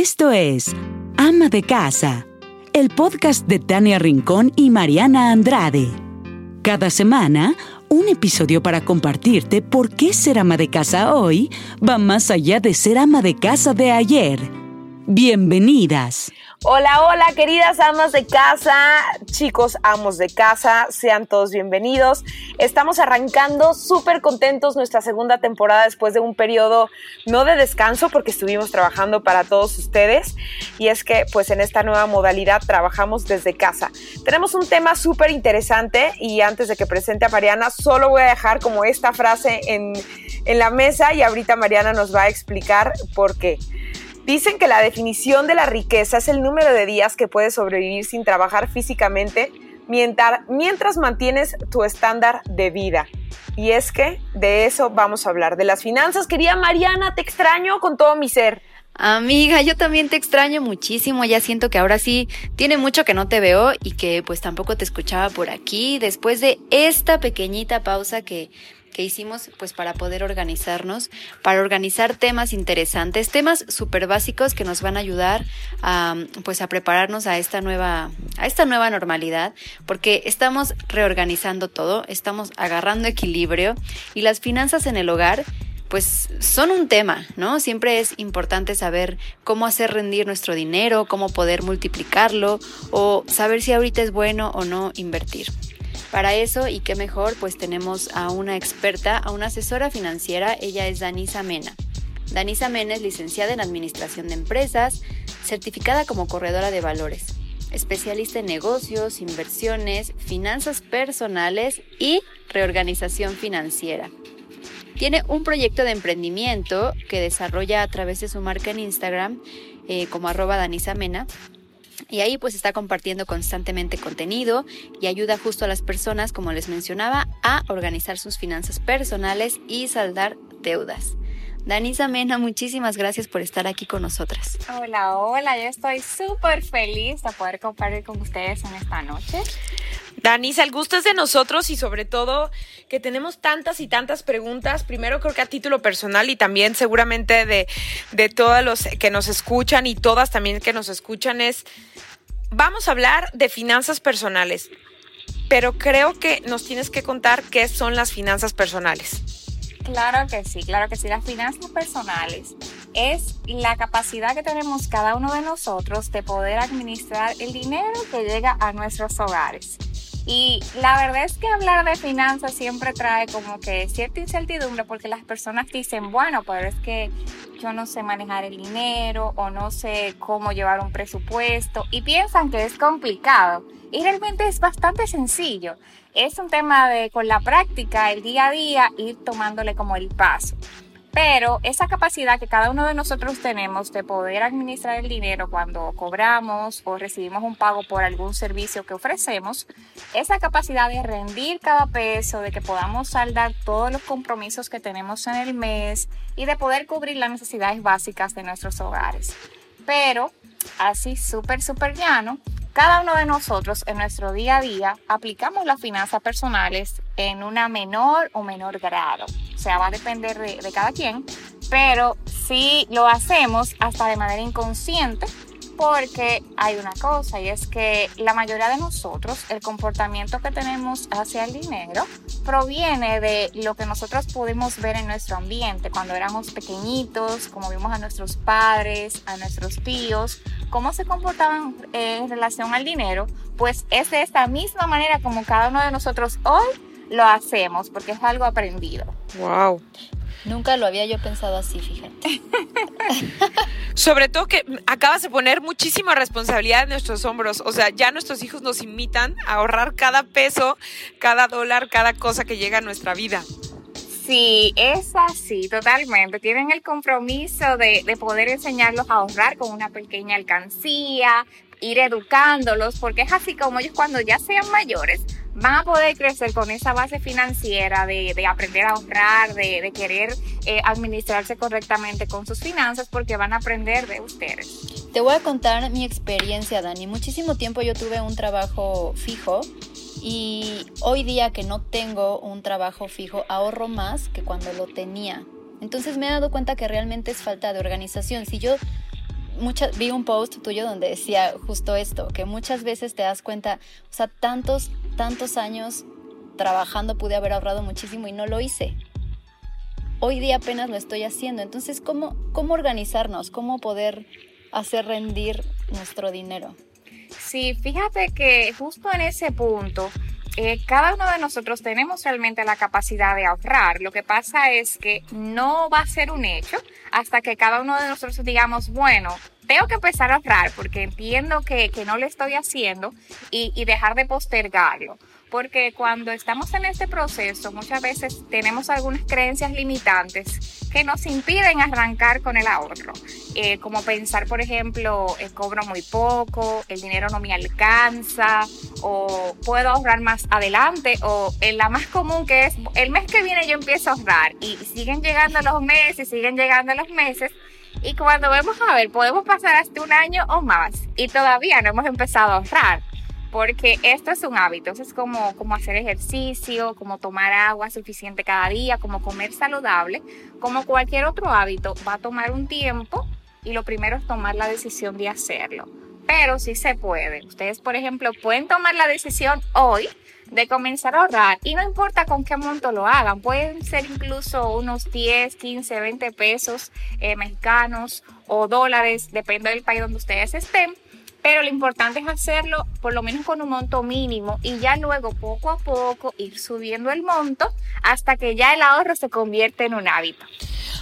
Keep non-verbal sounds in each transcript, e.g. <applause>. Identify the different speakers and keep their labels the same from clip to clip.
Speaker 1: Esto es Ama de Casa, el podcast de Tania Rincón y Mariana Andrade. Cada semana, un episodio para compartirte por qué ser ama de casa hoy va más allá de ser ama de casa de ayer. Bienvenidas.
Speaker 2: Hola, hola, queridas amas de casa, chicos amos de casa, sean todos bienvenidos. Estamos arrancando súper contentos nuestra segunda temporada después de un periodo no de descanso porque estuvimos trabajando para todos ustedes y es que pues en esta nueva modalidad trabajamos desde casa. Tenemos un tema súper interesante y antes de que presente a Mariana solo voy a dejar como esta frase en, en la mesa y ahorita Mariana nos va a explicar por qué. Dicen que la definición de la riqueza es el número de días que puedes sobrevivir sin trabajar físicamente mientras, mientras mantienes tu estándar de vida. Y es que de eso vamos a hablar, de las finanzas. Querida Mariana, te extraño con todo mi ser.
Speaker 3: Amiga, yo también te extraño muchísimo, ya siento que ahora sí tiene mucho que no te veo y que pues tampoco te escuchaba por aquí después de esta pequeñita pausa que que hicimos pues para poder organizarnos, para organizar temas interesantes, temas súper básicos que nos van a ayudar a pues a prepararnos a esta nueva a esta nueva normalidad, porque estamos reorganizando todo, estamos agarrando equilibrio y las finanzas en el hogar pues son un tema, ¿no? Siempre es importante saber cómo hacer rendir nuestro dinero, cómo poder multiplicarlo o saber si ahorita es bueno o no invertir. Para eso, y qué mejor, pues tenemos a una experta, a una asesora financiera, ella es Danisa Mena. Danisa Mena es licenciada en Administración de Empresas, certificada como corredora de valores, especialista en negocios, inversiones, finanzas personales y reorganización financiera. Tiene un proyecto de emprendimiento que desarrolla a través de su marca en Instagram eh, como arroba Danisa Mena y ahí pues está compartiendo constantemente contenido y ayuda justo a las personas, como les mencionaba, a organizar sus finanzas personales y saldar deudas. Danisa Mena, muchísimas gracias por estar aquí con nosotras.
Speaker 4: Hola, hola, yo estoy súper feliz de poder compartir con ustedes en esta noche.
Speaker 2: Danisa, el gusto es de nosotros y sobre todo que tenemos tantas y tantas preguntas, primero creo que a título personal y también seguramente de, de todos los que nos escuchan y todas también que nos escuchan es, vamos a hablar de finanzas personales, pero creo que nos tienes que contar qué son las finanzas personales.
Speaker 4: Claro que sí, claro que sí. Las finanzas personales es la capacidad que tenemos cada uno de nosotros de poder administrar el dinero que llega a nuestros hogares. Y la verdad es que hablar de finanzas siempre trae como que cierta incertidumbre porque las personas dicen, bueno, pero es que yo no sé manejar el dinero o no sé cómo llevar un presupuesto y piensan que es complicado. Y realmente es bastante sencillo. Es un tema de con la práctica, el día a día, ir tomándole como el paso. Pero esa capacidad que cada uno de nosotros tenemos de poder administrar el dinero cuando cobramos o recibimos un pago por algún servicio que ofrecemos, esa capacidad de rendir cada peso, de que podamos saldar todos los compromisos que tenemos en el mes y de poder cubrir las necesidades básicas de nuestros hogares. Pero, así súper, súper llano, cada uno de nosotros en nuestro día a día aplicamos las finanzas personales en una menor o menor grado. O sea, va a depender de, de cada quien, pero sí lo hacemos hasta de manera inconsciente porque hay una cosa y es que la mayoría de nosotros, el comportamiento que tenemos hacia el dinero proviene de lo que nosotros pudimos ver en nuestro ambiente cuando éramos pequeñitos, como vimos a nuestros padres, a nuestros tíos, cómo se comportaban en relación al dinero, pues es de esta misma manera como cada uno de nosotros hoy lo hacemos, porque es algo aprendido.
Speaker 2: Wow.
Speaker 3: Nunca lo había yo pensado así, fíjate.
Speaker 2: Sobre todo que acabas de poner muchísima responsabilidad en nuestros hombros. O sea, ya nuestros hijos nos imitan a ahorrar cada peso, cada dólar, cada cosa que llega a nuestra vida.
Speaker 4: Sí, es así, totalmente. Tienen el compromiso de, de poder enseñarlos a ahorrar con una pequeña alcancía, ir educándolos, porque es así como ellos cuando ya sean mayores van a poder crecer con esa base financiera de, de aprender a ahorrar, de, de querer eh, administrarse correctamente con sus finanzas, porque van a aprender de ustedes.
Speaker 3: Te voy a contar mi experiencia, Dani. Muchísimo tiempo yo tuve un trabajo fijo y hoy día que no tengo un trabajo fijo, ahorro más que cuando lo tenía. Entonces me he dado cuenta que realmente es falta de organización. Si yo muchas, vi un post tuyo donde decía justo esto, que muchas veces te das cuenta, o sea, tantos, tantos años trabajando pude haber ahorrado muchísimo y no lo hice. Hoy día apenas lo estoy haciendo. Entonces, ¿cómo, cómo organizarnos? ¿Cómo poder hacer rendir nuestro dinero?
Speaker 4: Sí, fíjate que justo en ese punto, eh, cada uno de nosotros tenemos realmente la capacidad de ahorrar. Lo que pasa es que no va a ser un hecho hasta que cada uno de nosotros digamos, bueno, tengo que empezar a ahorrar porque entiendo que, que no lo estoy haciendo y, y dejar de postergarlo. Porque cuando estamos en este proceso muchas veces tenemos algunas creencias limitantes que nos impiden arrancar con el ahorro, eh, como pensar, por ejemplo, el cobro muy poco, el dinero no me alcanza, o puedo ahorrar más adelante, o en la más común que es, el mes que viene yo empiezo a ahorrar, y siguen llegando los meses, siguen llegando los meses, y cuando vemos a ver, podemos pasar hasta un año o más, y todavía no hemos empezado a ahorrar porque esto es un hábito, es como, como hacer ejercicio, como tomar agua suficiente cada día, como comer saludable, como cualquier otro hábito, va a tomar un tiempo y lo primero es tomar la decisión de hacerlo. Pero sí se puede. Ustedes, por ejemplo, pueden tomar la decisión hoy de comenzar a ahorrar y no importa con qué monto lo hagan, pueden ser incluso unos 10, 15, 20 pesos eh, mexicanos o dólares, depende del país donde ustedes estén pero lo importante es hacerlo por lo menos con un monto mínimo y ya luego poco a poco ir subiendo el monto hasta que ya el ahorro se convierte en un hábito.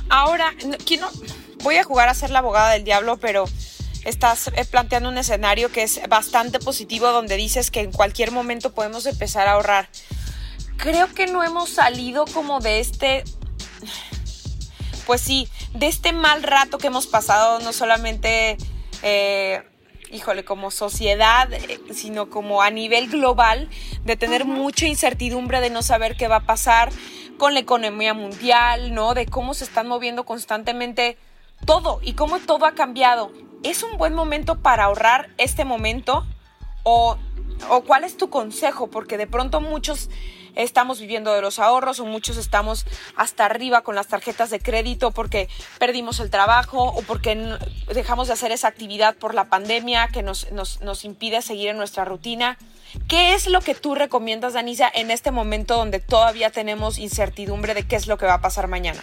Speaker 2: Ahora, quiero, voy a jugar a ser la abogada del diablo, pero estás eh, planteando un escenario que es bastante positivo donde dices que en cualquier momento podemos empezar a ahorrar. Creo que no hemos salido como de este, pues sí, de este mal rato que hemos pasado, no solamente... Eh, híjole, como sociedad, eh, sino como a nivel global, de tener mucha incertidumbre de no saber qué va a pasar con la economía mundial, ¿no? De cómo se están moviendo constantemente todo y cómo todo ha cambiado. ¿Es un buen momento para ahorrar este momento? ¿O, cuál es tu consejo? Porque de pronto muchos estamos viviendo de los ahorros o muchos estamos hasta arriba con las tarjetas de crédito porque perdimos el trabajo o porque dejamos de hacer esa actividad por la pandemia que nos, nos, nos impide seguir en nuestra rutina. ¿Qué es lo que tú recomiendas, Danisa, en este momento donde todavía tenemos incertidumbre de qué es lo que va a pasar mañana?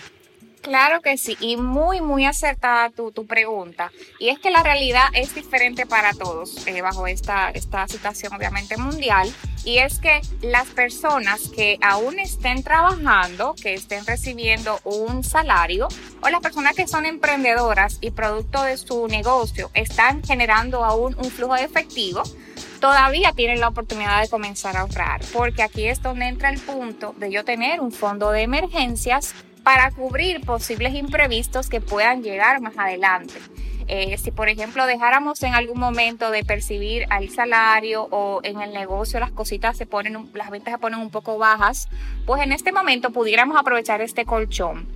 Speaker 4: Claro que sí, y muy, muy acertada tu, tu pregunta. Y es que la realidad es diferente para todos eh, bajo esta, esta situación obviamente mundial. Y es que las personas que aún estén trabajando, que estén recibiendo un salario, o las personas que son emprendedoras y producto de su negocio están generando aún un flujo de efectivo, todavía tienen la oportunidad de comenzar a ahorrar, porque aquí es donde entra el punto de yo tener un fondo de emergencias para cubrir posibles imprevistos que puedan llegar más adelante. Eh, si por ejemplo dejáramos en algún momento de percibir al salario o en el negocio las cositas se ponen, las ventas se ponen un poco bajas, pues en este momento pudiéramos aprovechar este colchón.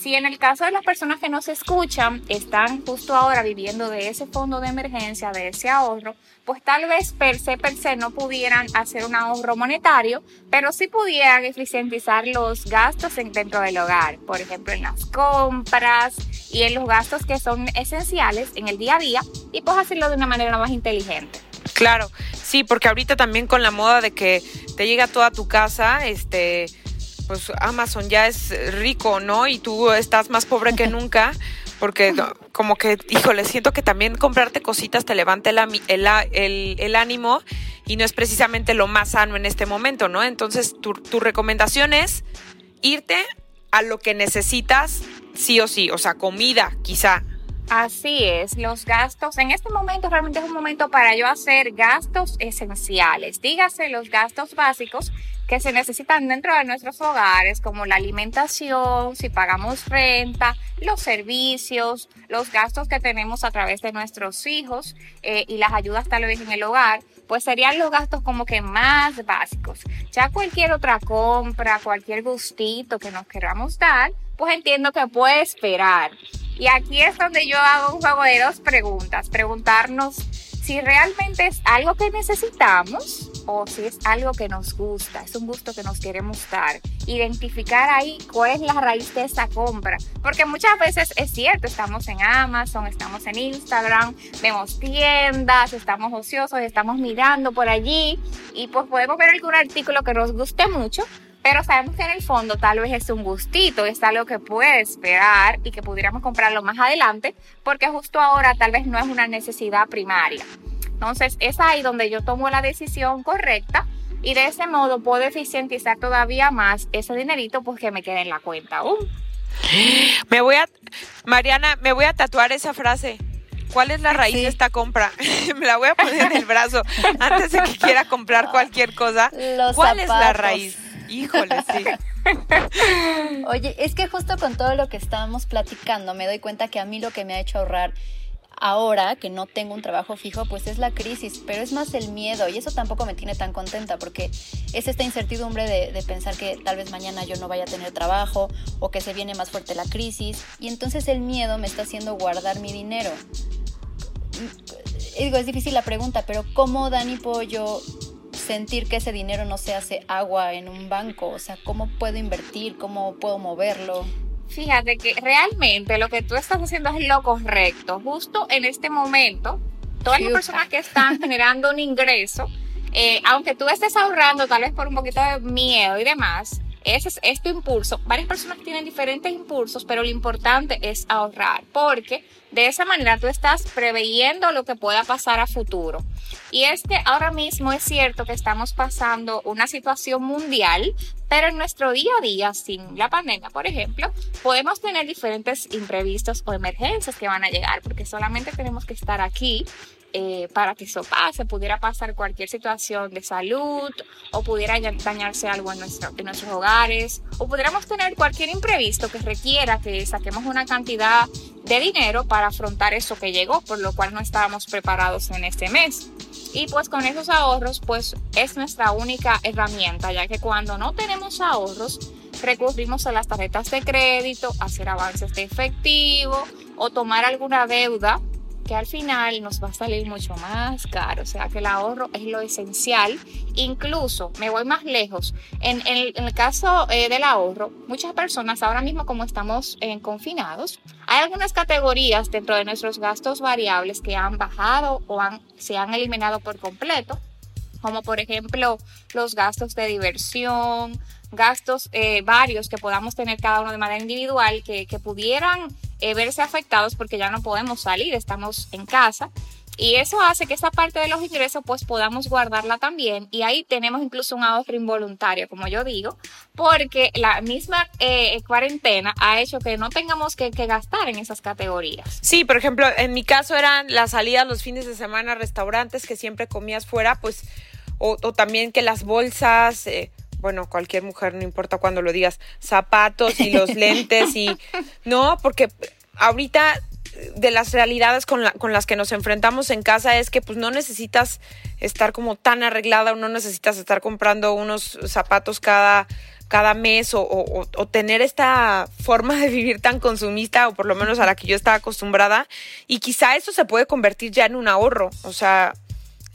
Speaker 4: Si en el caso de las personas que nos escuchan están justo ahora viviendo de ese fondo de emergencia, de ese ahorro, pues tal vez per se, per se no pudieran hacer un ahorro monetario, pero sí pudieran eficientizar los gastos dentro del hogar, por ejemplo en las compras y en los gastos que son esenciales en el día a día y pues hacerlo de una manera más inteligente.
Speaker 2: Claro, sí, porque ahorita también con la moda de que te llega toda tu casa, este, pues Amazon ya es rico, ¿no? Y tú estás más pobre que <laughs> nunca, porque como que, híjole, siento que también comprarte cositas te levanta el, ánimo y no es precisamente lo más sano en este momento, ¿no? Entonces, tu, tu recomendación es irte a lo que necesitas sí o sí, o sea, comida, quizá,
Speaker 4: Así es, los gastos, en este momento realmente es un momento para yo hacer gastos esenciales, dígase los gastos básicos que se necesitan dentro de nuestros hogares, como la alimentación, si pagamos renta, los servicios, los gastos que tenemos a través de nuestros hijos eh, y las ayudas tal vez en el hogar, pues serían los gastos como que más básicos. Ya cualquier otra compra, cualquier gustito que nos queramos dar, pues entiendo que puede esperar. Y aquí es donde yo hago un juego de dos preguntas. Preguntarnos si realmente es algo que necesitamos o si es algo que nos gusta, es un gusto que nos queremos dar. Identificar ahí cuál es la raíz de esa compra. Porque muchas veces es cierto, estamos en Amazon, estamos en Instagram, vemos tiendas, estamos ociosos, estamos mirando por allí y pues podemos ver algún artículo que nos guste mucho, pero sabemos que en el fondo tal vez es un gustito, es algo que puede esperar y que pudiéramos comprarlo más adelante, porque justo ahora tal vez no es una necesidad primaria. Entonces es ahí donde yo tomo la decisión correcta y de ese modo puedo eficientizar todavía más ese dinerito pues que me queda en la cuenta aún. <gasps>
Speaker 2: Me voy a, Mariana, me voy a tatuar esa frase. ¿Cuál es la raíz de esta compra? <laughs> me la voy a poner en el brazo antes de que quiera comprar <laughs> cualquier cosa. ¿Cuál es la raíz? Híjole, sí. <laughs>
Speaker 3: Oye, es que justo con todo lo que estábamos platicando me doy cuenta que a mí lo que me ha hecho ahorrar ahora que no tengo un trabajo fijo, pues es la crisis, pero es más el miedo y eso tampoco me tiene tan contenta porque es esta incertidumbre de, pensar que tal vez mañana yo no vaya a tener trabajo o que se viene más fuerte la crisis y entonces el miedo me está haciendo guardar mi dinero. Y digo, es difícil la pregunta, pero ¿cómo Dani puedo yo sentir que ese dinero no se hace agua en un banco? O sea, ¿cómo puedo invertir? ¿Cómo puedo moverlo?
Speaker 4: Fíjate que realmente lo que tú estás haciendo es lo correcto. Justo en este momento, todas las personas que están <laughs> generando un ingreso, eh, aunque tú estés ahorrando tal vez por un poquito de miedo y demás, ese es, este impulso. Varias personas tienen diferentes impulsos, pero lo importante es ahorrar, porque de esa manera tú estás preveyendo lo que pueda pasar a futuro. Y es que ahora mismo es cierto que estamos pasando una situación mundial, pero en nuestro día a día, sin la pandemia, por ejemplo, podemos tener diferentes imprevistos o emergencias que van a llegar, porque solamente tenemos que estar aquí eh, para que eso pase, pudiera pasar cualquier situación de salud o pudiera dañarse algo en, nuestro, en nuestros hogares o pudiéramos tener cualquier imprevisto que requiera que saquemos una cantidad de dinero para afrontar eso que llegó, por lo cual no estábamos preparados en este mes. Y pues con esos ahorros, pues es nuestra única herramienta, ya que cuando no tenemos ahorros, recurrimos a las tarjetas de crédito, hacer avances de efectivo o tomar alguna deuda que al final nos va a salir mucho más caro. O sea que el ahorro es lo esencial. Incluso, me voy más lejos, en, el caso eh, del ahorro, muchas personas ahora mismo como estamos eh, confinados, hay algunas categorías dentro de nuestros gastos variables que han bajado o han, se han eliminado por completo, como por ejemplo los gastos de diversión, gastos eh, varios que podamos tener cada uno de manera individual que, que pudieran eh, verse afectados porque ya no podemos salir, estamos en casa. Y eso hace que esa parte de los ingresos pues podamos guardarla también y ahí tenemos incluso un ahorro involuntario, como yo digo, porque la misma eh, cuarentena ha hecho que no tengamos que, gastar en esas categorías.
Speaker 2: Sí, por ejemplo, en mi caso eran las salidas los fines de semana restaurantes que siempre comías fuera, pues, o, también que las bolsas... Eh, bueno, cualquier mujer, no importa cuando lo digas, zapatos y los <laughs> lentes y no, porque ahorita de las realidades con, con las que nos enfrentamos en casa es que pues no necesitas estar como tan arreglada o no necesitas estar comprando unos zapatos cada, cada mes o, o, tener esta forma de vivir tan consumista o por lo menos a la que yo estaba acostumbrada y quizá eso se puede convertir ya en un ahorro, o sea,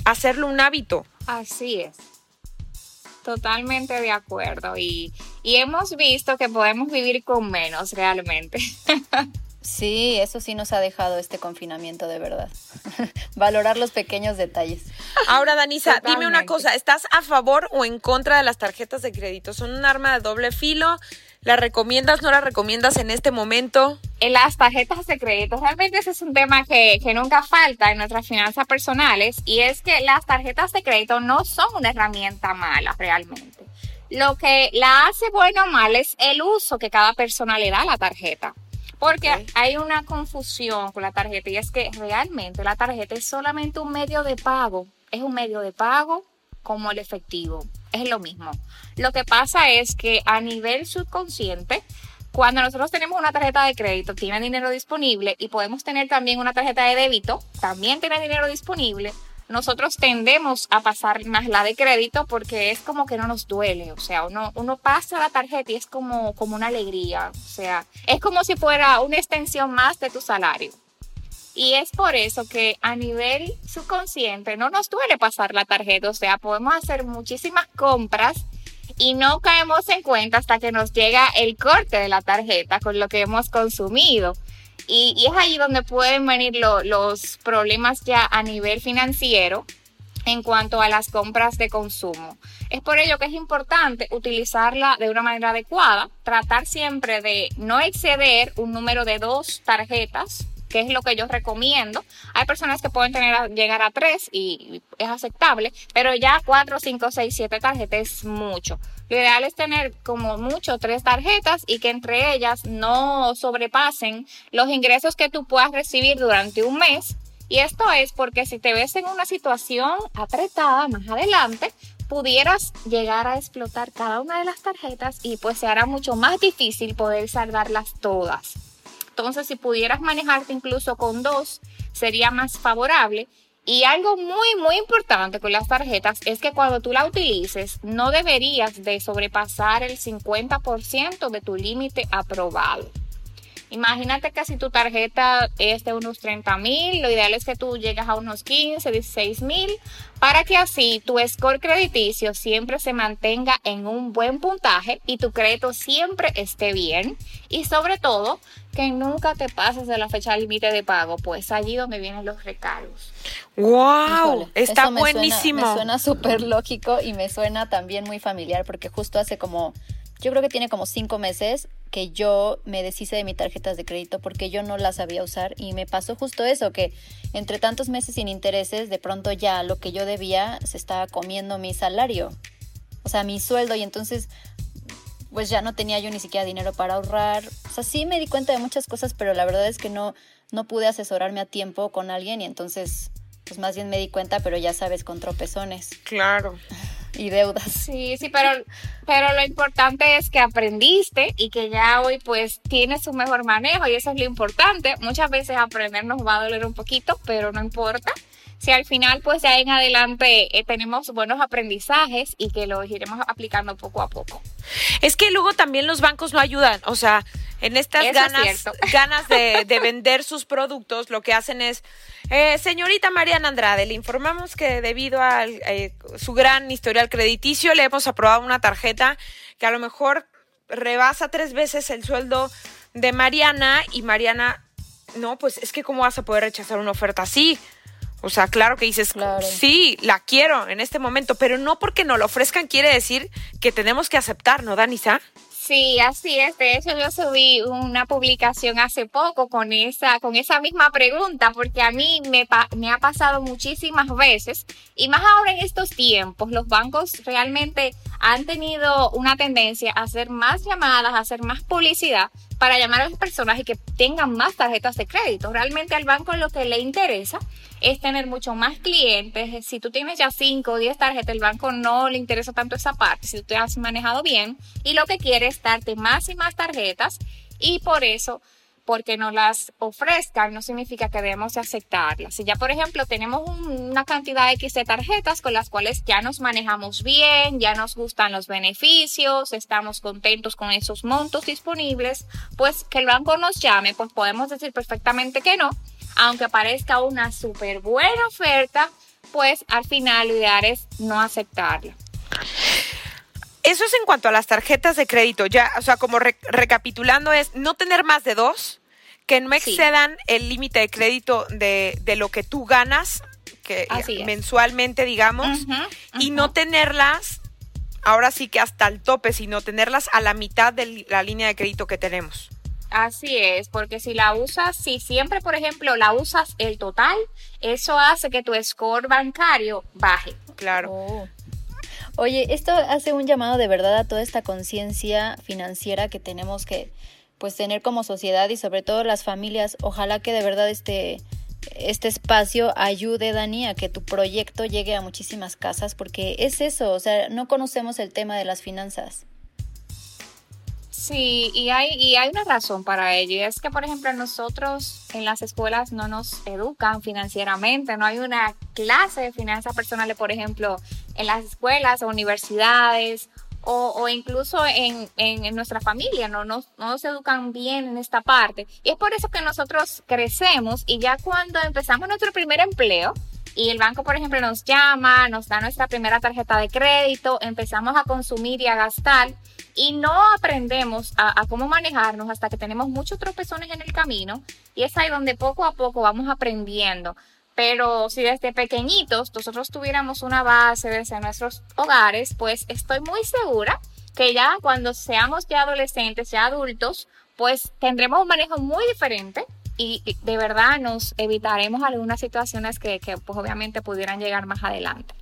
Speaker 2: hacerlo un hábito.
Speaker 4: Así es. Totalmente de acuerdo y, y hemos visto que podemos vivir con menos realmente. <laughs>
Speaker 3: Sí, eso sí nos ha dejado este confinamiento de verdad. <laughs> Valorar los pequeños detalles.
Speaker 2: Ahora, Danisa, dime una cosa, ¿estás a favor o en contra de las tarjetas de crédito? ¿Son un arma de doble filo? ¿Las recomiendas, no las recomiendas en este momento?
Speaker 4: En las tarjetas de crédito, realmente ese es un tema que, que nunca falta en nuestras finanzas personales y es que las tarjetas de crédito no son una herramienta mala realmente. Lo que la hace bueno o mal es el uso que cada persona le da a la tarjeta. Porque hay una confusión con la tarjeta y es que realmente la tarjeta es solamente un medio de pago. Es un medio de pago como el efectivo. Es lo mismo. Lo que pasa es que a nivel subconsciente, cuando nosotros tenemos una tarjeta de crédito, tiene dinero disponible y podemos tener también una tarjeta de débito, también tiene dinero disponible, nosotros tendemos a pasar más la de crédito porque es como que no nos duele, o sea, uno, uno pasa la tarjeta y es como, como una alegría, o sea, es como si fuera una extensión más de tu salario. Y es por eso que a nivel subconsciente no nos duele pasar la tarjeta, o sea, podemos hacer muchísimas compras y no caemos en cuenta hasta que nos llega el corte de la tarjeta con lo que hemos consumido. Y, es ahí donde pueden venir los problemas ya a nivel financiero en cuanto a las compras de consumo. Es por ello que es importante utilizarla de una manera adecuada, tratar siempre de no exceder un número de dos tarjetas que es lo que yo recomiendo. Hay personas que pueden tener llegar a tres y es aceptable, pero ya cuatro, cinco, seis, siete tarjetas es mucho. Lo ideal es tener como mucho tres tarjetas y que entre ellas no sobrepasen los ingresos que tú puedas recibir durante un mes. Y esto es porque si te ves en una situación apretada más adelante, pudieras llegar a explotar cada una de las tarjetas y pues se hará mucho más difícil poder saldarlas todas. Entonces, si pudieras manejarte incluso con dos, sería más favorable. Y algo muy, muy importante con las tarjetas es que cuando tú la utilices, no deberías de sobrepasar el 50% de tu límite aprobado. Imagínate que si tu tarjeta es de unos 30 mil, lo ideal es que tú llegues a unos 15, 16 mil, para que así tu score crediticio siempre se mantenga en un buen puntaje y tu crédito siempre esté bien. Y sobre todo, que nunca te pases de la fecha límite de pago, pues allí donde vienen los recargos.
Speaker 2: ¡Wow! está buenísimo.
Speaker 3: me suena súper lógico y me suena también muy familiar porque justo hace como yo creo que tiene como cinco meses que yo me deshice de mis tarjetas de crédito porque yo no las sabía usar y me pasó justo eso, que entre tantos meses sin intereses, de pronto ya lo que yo debía se estaba comiendo mi salario, o sea, mi sueldo y entonces pues ya no tenía yo ni siquiera dinero para ahorrar. O sea, sí me di cuenta de muchas cosas, pero la verdad es que no, no pude asesorarme a tiempo con alguien y entonces pues más bien me di cuenta, pero ya sabes, con tropezones.
Speaker 2: Claro
Speaker 3: y deudas.
Speaker 4: Sí, sí, pero, pero lo importante es que aprendiste y que ya hoy pues tienes un mejor manejo y eso es lo importante. Muchas veces aprender nos va a doler un poquito, pero no importa. Si al final pues ya en adelante eh, tenemos buenos aprendizajes y que los iremos aplicando poco a poco.
Speaker 2: Es que luego también los bancos no ayudan, o sea, en estas ganas, <laughs> ganas de, vender sus productos, lo que hacen es, eh, señorita Mariana Andrade, le informamos que debido a eh, su gran historial crediticio le hemos aprobado una tarjeta que a lo mejor rebasa tres veces el sueldo de Mariana y Mariana, no, pues es que cómo vas a poder rechazar una oferta así. O sea, claro que dices, sí, la quiero en este momento, pero no porque no lo ofrezcan quiere decir que tenemos que aceptar, ¿no, Danisa?
Speaker 4: Sí, así es. De hecho, yo subí una publicación hace poco con esa, con esa misma pregunta, porque a mí me, me ha pasado muchísimas veces, y más ahora en estos tiempos, los bancos realmente han tenido una tendencia a hacer más llamadas, a hacer más publicidad para llamar a las personas y que tengan más tarjetas de crédito. Realmente al banco lo que le interesa es tener mucho más clientes. Si tú tienes ya 5 o 10 tarjetas, el banco no le interesa tanto esa parte, si tú te has manejado bien, y lo que quiere es darte más y más tarjetas, y por eso porque no las ofrezcan no significa que debemos aceptarlas. Si ya, por ejemplo, tenemos una cantidad X de tarjetas con las cuales ya nos manejamos bien, ya nos gustan los beneficios, estamos contentos con esos montos disponibles, pues que el banco nos llame, pues podemos decir perfectamente que no aunque parezca una súper buena oferta, pues al final lo ideal es no aceptarla.
Speaker 2: Eso es en cuanto a las tarjetas de crédito. Ya, o sea, como recapitulando es no tener más de dos, que no excedan el límite de crédito de, lo que tú ganas, que mensualmente, digamos, y no tenerlas ahora sí que hasta el tope, sino tenerlas a la mitad de la línea de crédito que tenemos.
Speaker 4: Así es, porque si la usas, si siempre, por ejemplo, la usas el total, eso hace que tu score bancario baje.
Speaker 2: Claro. Oh.
Speaker 3: Oye, esto hace un llamado de verdad a toda esta conciencia financiera que tenemos que pues tener como sociedad y sobre todo las familias. Ojalá que de verdad este este espacio ayude, Dani, a que tu proyecto llegue a muchísimas casas, porque es eso, o sea, no conocemos el tema de las finanzas.
Speaker 4: Sí, y hay, y hay una razón para ello, y es que, por ejemplo, nosotros en las escuelas no nos educan financieramente, no hay una clase de finanzas personales, por ejemplo, en las escuelas o universidades, o, incluso en, en, nuestra familia, no nos, no nos educan bien en esta parte. Y es por eso que nosotros crecemos y ya cuando empezamos nuestro primer empleo, y el banco, por ejemplo, nos llama, nos da nuestra primera tarjeta de crédito, empezamos a consumir y a gastar y no aprendemos a, cómo manejarnos hasta que tenemos muchos tropezones en el camino y es ahí donde poco a poco vamos aprendiendo. Pero si desde pequeñitos nosotros tuviéramos una base desde nuestros hogares, pues estoy muy segura que ya cuando seamos ya adolescentes, ya adultos, pues tendremos un manejo muy diferente y de verdad nos evitaremos algunas situaciones que, pues obviamente pudieran llegar más adelante.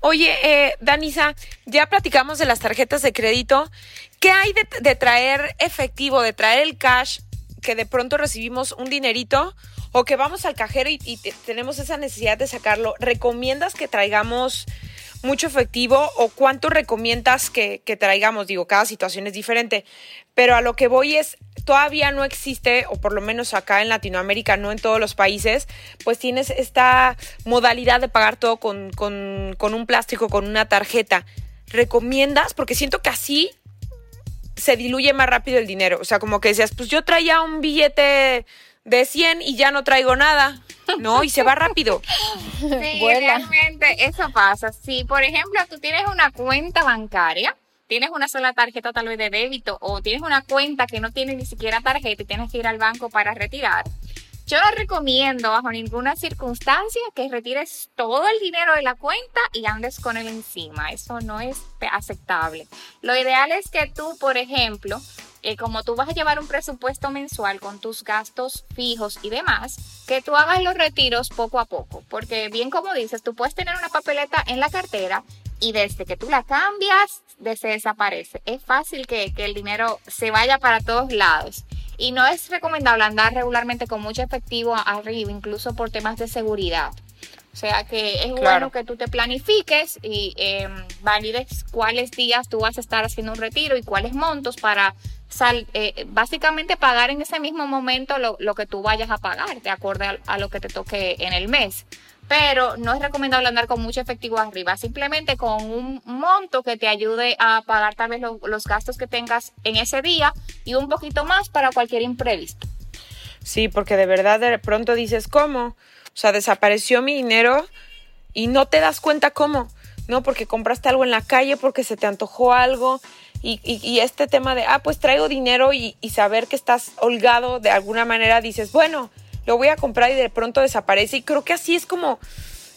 Speaker 2: Oye, eh, Danisa, ya platicamos de las tarjetas de crédito. ¿Qué hay de, traer efectivo, de traer el cash, que de pronto recibimos un dinerito o que vamos al cajero y, y tenemos esa necesidad de sacarlo? ¿Recomiendas que traigamos mucho efectivo o cuánto recomiendas que, traigamos? Digo, cada situación es diferente, pero a lo que voy es, todavía no existe, o por lo menos acá en Latinoamérica, no en todos los países, pues tienes esta modalidad de pagar todo con, con un plástico, con una tarjeta. ¿Recomiendas? Porque siento que así se diluye más rápido el dinero. O sea, como que decías, pues yo traía un billete de 100 y ya no traigo nada. ¿no? Y se va rápido.
Speaker 4: Sí, realmente eso pasa. Si, por ejemplo, tú tienes una cuenta bancaria, tienes una sola tarjeta tal vez de débito o tienes una cuenta que no tiene ni siquiera tarjeta y tienes que ir al banco para retirar. Yo no recomiendo bajo ninguna circunstancia que retires todo el dinero de la cuenta y andes con él encima. Eso no es aceptable. Lo ideal es que tú, por ejemplo, eh, como tú vas a llevar un presupuesto mensual con tus gastos fijos y demás, que tú hagas los retiros poco a poco, porque bien como dices, tú puedes tener una papeleta en la cartera y desde que tú la cambias, se desaparece. Es fácil que, que el dinero se vaya para todos lados. Y no es recomendable andar regularmente con mucho efectivo arriba, incluso por temas de seguridad. O sea que es bueno que tú te planifiques y eh, valides cuáles días tú vas a estar haciendo un retiro y cuáles montos para eh, básicamente pagar en ese mismo momento lo, que tú vayas a pagar, de acuerdo a, lo que te toque en el mes. Pero no es recomendable andar con mucho efectivo arriba, simplemente con un monto que te ayude a pagar tal vez los gastos que tengas en ese día y un poquito más para cualquier imprevisto.
Speaker 2: Sí, porque de verdad de pronto dices, ¿cómo? O sea, desapareció mi dinero y no te das cuenta cómo, ¿no? Porque compraste algo en la calle, porque se te antojó algo y, este tema de, ah, pues traigo dinero y, saber que estás holgado de alguna manera, dices, bueno, lo voy a comprar y de pronto desaparece. Y creo que así es como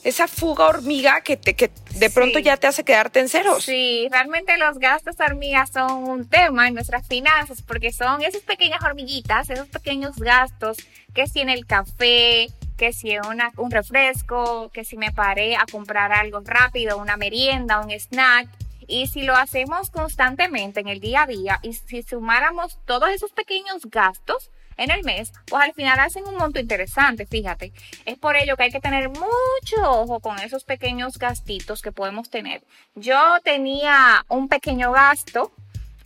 Speaker 2: esa fuga hormiga que, te, que de pronto ya te hace quedarte en ceros.
Speaker 4: Sí, realmente los gastos hormigas son un tema en nuestras finanzas porque son esas pequeñas hormiguitas, esos pequeños gastos que si en el café, que si una, un refresco, que si me paré a comprar algo rápido, una merienda, un snack, y si lo hacemos constantemente en el día a día y si sumáramos todos esos pequeños gastos en el mes, pues al final hacen un monto interesante, fíjate. Es por ello que hay que tener mucho ojo con esos pequeños gastitos que podemos tener. Yo tenía un pequeño gasto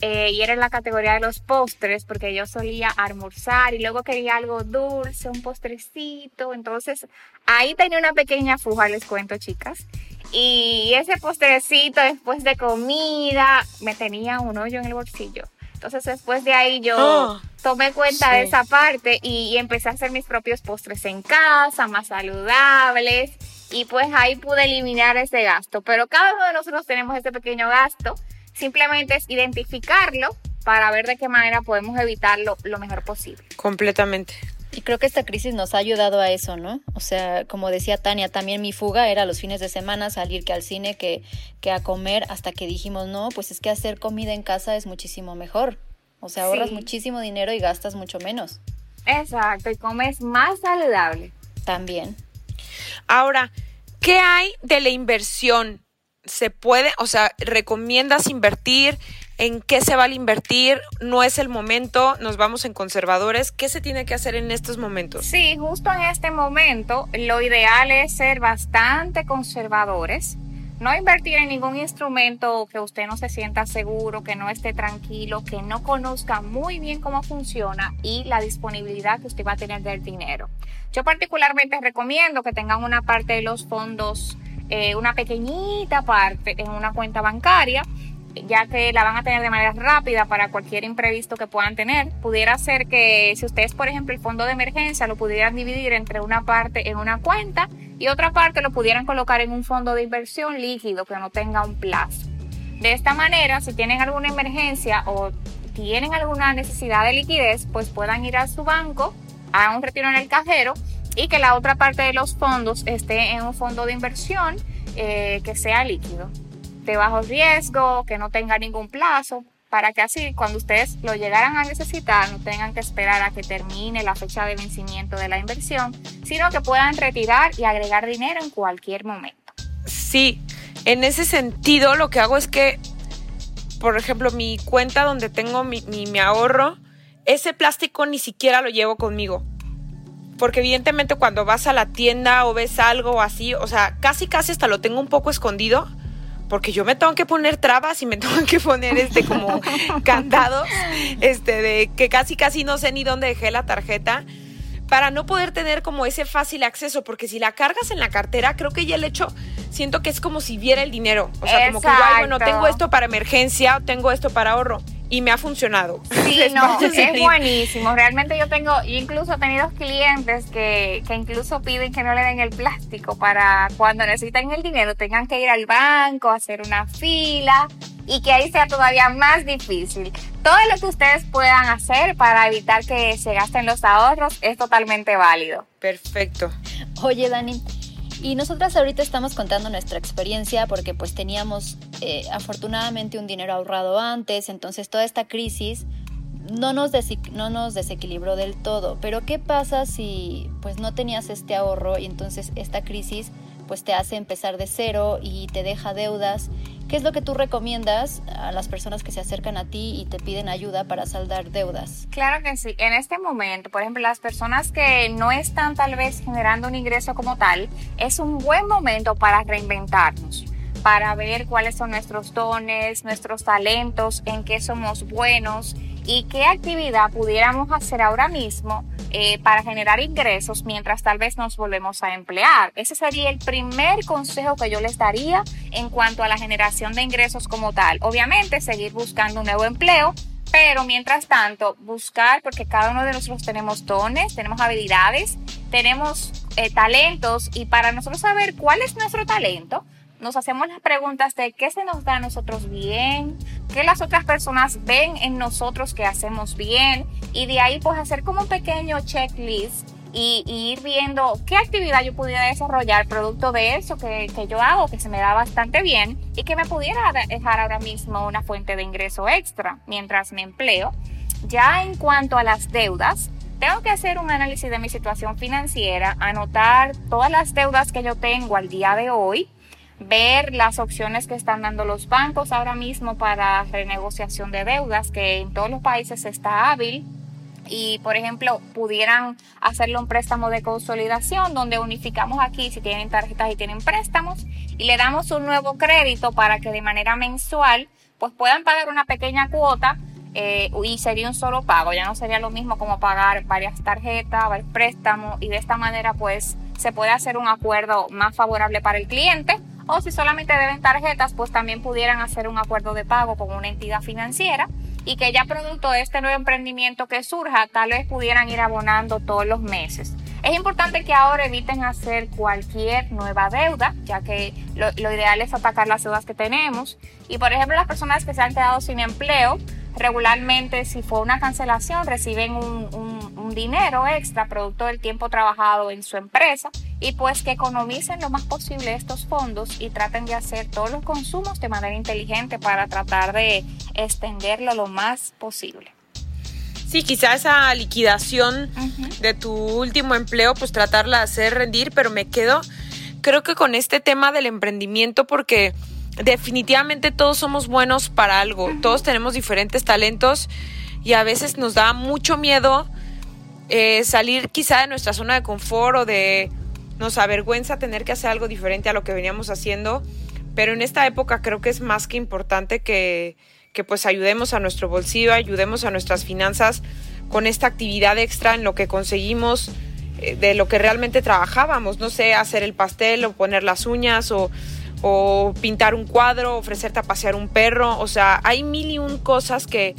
Speaker 4: eh, y era en la categoría de los postres porque yo solía almorzar y luego quería algo dulce, un postrecito. Entonces ahí tenía una pequeña fuga, les cuento chicas. Y ese postrecito después de comida me tenía un hoyo en el bolsillo. Entonces después de ahí yo ah, tomé cuenta de esa parte y, empecé a hacer mis propios postres en casa, más saludables. Y pues ahí pude eliminar ese gasto. Pero cada uno de nosotros tenemos ese pequeño gasto. Simplemente es identificarlo para ver de qué manera podemos evitarlo lo mejor posible.
Speaker 2: Completamente.
Speaker 3: Y creo que esta crisis nos ha ayudado a eso, ¿no? O sea, como decía Tania, también mi fuga era los fines de semana salir que al cine, que, que a comer, hasta que dijimos, no, pues es que hacer comida en casa es muchísimo mejor. O sea, ahorras muchísimo dinero y gastas mucho menos.
Speaker 4: Exacto, y comes más saludable.
Speaker 3: También.
Speaker 2: Ahora, ¿qué hay de la inversión? ¿Se puede, o sea, recomiendas invertir? En qué se va a invertir, no es el momento, nos vamos en conservadores, ¿qué se tiene que hacer en estos momentos?
Speaker 4: Sí, justo en este momento lo ideal es ser bastante conservadores No invertir en ningún instrumento que usted no se sienta seguro, que no esté tranquilo, que no conozca muy bien cómo funciona y la disponibilidad que usted va a tener del dinero. Yo particularmente recomiendo que tengan una parte de los fondos, eh, una pequeñita parte en una cuenta bancaria ya que la van a tener de manera rápida para cualquier imprevisto que puedan tener. Pudiera ser que si ustedes, por ejemplo, el fondo de emergencia lo pudieran dividir entre una parte en una cuenta y otra parte lo pudieran colocar en un fondo de inversión líquido que no tenga un plazo. De esta manera, si tienen alguna emergencia o tienen alguna necesidad de liquidez, pues puedan ir a su banco, a un retiro en el cajero y que la otra parte de los fondos esté en un fondo de inversión eh, que sea líquido de bajo riesgo, que no tenga ningún plazo, para que así cuando ustedes lo llegaran a necesitar no tengan que esperar a que termine la fecha de vencimiento de la inversión, sino que puedan retirar y agregar dinero en cualquier momento.
Speaker 2: Sí, en ese sentido lo que hago es que, por ejemplo, mi cuenta donde tengo mi, mi ahorro, ese plástico ni siquiera lo llevo conmigo. Porque evidentemente cuando vas a la tienda o ves algo así, o sea, casi casi hasta lo tengo un poco escondido porque yo me tengo que poner trabas y me <laughs> tengo que poner este como candados, este de que casi casi no sé ni dónde dejé la tarjeta para no poder tener como ese fácil acceso, porque si la cargas en la cartera, creo que ya el hecho, siento que es como si viera el dinero, o sea, como que bueno, tengo esto para emergencia o tengo esto para ahorro y me ha funcionado.
Speaker 4: Sí, <laughs> no, es buenísimo. Realmente yo tengo, incluso he tenido clientes que, que incluso piden que no le den el plástico para cuando necesitan el dinero tengan que ir al banco, hacer una fila y que ahí sea todavía más difícil. Todo lo que ustedes puedan hacer para evitar que se gasten los ahorros es totalmente válido.
Speaker 2: Perfecto.
Speaker 3: Oye, Dani, y nosotras ahorita estamos contando nuestra experiencia porque pues teníamos eh, afortunadamente un dinero ahorrado antes, entonces toda esta crisis no nos, no nos desequilibró del todo. Pero ¿qué pasa si pues no tenías este ahorro y entonces esta crisis pues te hace empezar de cero y te deja deudas ¿Qué es lo que tú recomiendas a las personas que se acercan a ti y te piden ayuda para saldar deudas?
Speaker 4: Claro que sí. En este momento, por ejemplo, las personas que no están tal vez generando un ingreso como tal, es un buen momento para reinventarnos para ver cuáles son nuestros dones, nuestros talentos, en qué somos buenos y qué actividad pudiéramos hacer ahora mismo eh, para generar ingresos mientras tal vez nos volvemos a emplear. Ese sería el primer consejo que yo les daría en cuanto a la generación de ingresos como tal. Obviamente, seguir buscando un nuevo empleo, pero mientras tanto, buscar, porque cada uno de nosotros tenemos dones, tenemos habilidades, tenemos eh, talentos, y para nosotros saber cuál es nuestro talento, nos hacemos las preguntas de qué se nos da a nosotros bien, qué las otras personas ven en nosotros que hacemos bien y de ahí pues hacer como un pequeño checklist y, ir viendo qué actividad yo pudiera desarrollar producto de eso que, que, yo hago, que se me da bastante bien y que me pudiera dejar ahora mismo una fuente de ingreso extra mientras me empleo. Ya en cuanto a las deudas, tengo que hacer un análisis de mi situación financiera, anotar todas las deudas que yo tengo al día de hoy, ver las opciones que están dando los bancos ahora mismo para renegociación de deudas, que en todos los países está hábil. Y, por ejemplo, pudieran hacerle un préstamo de consolidación donde unificamos aquí si tienen tarjetas y tienen préstamos y le damos un nuevo crédito para que de manera mensual pues puedan pagar una pequeña cuota eh, y sería un solo pago. Ya no sería lo mismo como pagar varias tarjetas, varios préstamos y de esta manera pues se puede hacer un acuerdo más favorable para el cliente o si solamente deben tarjetas, pues también pudieran hacer un acuerdo de pago con una entidad financiera y que ya producto de este nuevo emprendimiento que surja, tal vez pudieran ir abonando todos los meses. Es importante que ahora eviten hacer cualquier nueva deuda, ya que lo, ideal es atacar las deudas que tenemos. Y por ejemplo, las personas que se han quedado sin empleo, regularmente si fue una cancelación reciben un, un dinero extra producto del tiempo trabajado en su empresa y pues que economicen lo más posible estos fondos y traten de hacer todos los consumos de manera inteligente para tratar de extenderlo lo más posible.
Speaker 2: Sí, quizá esa liquidación de tu último empleo, pues tratarla de hacer rendir, pero me quedo, creo que con este tema del emprendimiento, porque definitivamente todos somos buenos para algo, todos tenemos diferentes talentos y a veces nos da mucho miedo eh, salir quizá de nuestra zona de confort o de nos avergüenza tener que hacer algo diferente a lo que veníamos haciendo pero en esta época creo que es más que importante que, que pues ayudemos a nuestro bolsillo, ayudemos a nuestras finanzas con esta actividad extra en lo que conseguimos eh, de lo que realmente trabajábamos, no sé, hacer el pastel o poner las uñas o, o pintar un cuadro, ofrecerte a pasear un perro, o sea, hay mil y un cosas que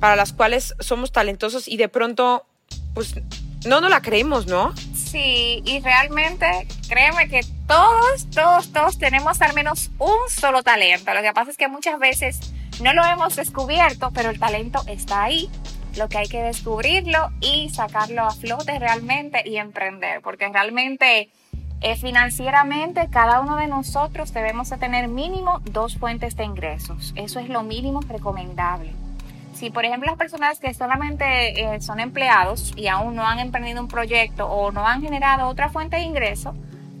Speaker 2: para las cuales somos talentosos y de pronto pues no nos la creemos, ¿no?
Speaker 4: Sí, y realmente créeme que todos, todos, todos tenemos al menos un solo talento. Lo que pasa es que muchas veces no lo hemos descubierto, pero el talento está ahí. Lo que hay que descubrirlo y sacarlo a flote realmente y emprender, porque realmente eh, financieramente cada uno de nosotros debemos de tener mínimo dos fuentes de ingresos. Eso es lo mínimo recomendable. Si, por ejemplo, las personas que solamente eh, son empleados y aún no han emprendido un proyecto o no han generado otra fuente de ingreso,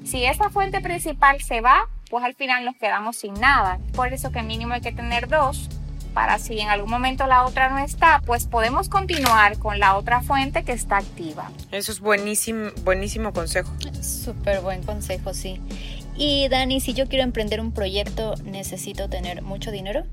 Speaker 4: si esa fuente principal se va, pues al final nos quedamos sin nada. Por eso que mínimo hay que tener dos para si en algún momento la otra no está, pues podemos continuar con la otra fuente que está activa.
Speaker 2: Eso es buenísimo, buenísimo consejo.
Speaker 3: Súper buen consejo, sí. Y Dani, si yo quiero emprender un proyecto, ¿necesito tener mucho dinero?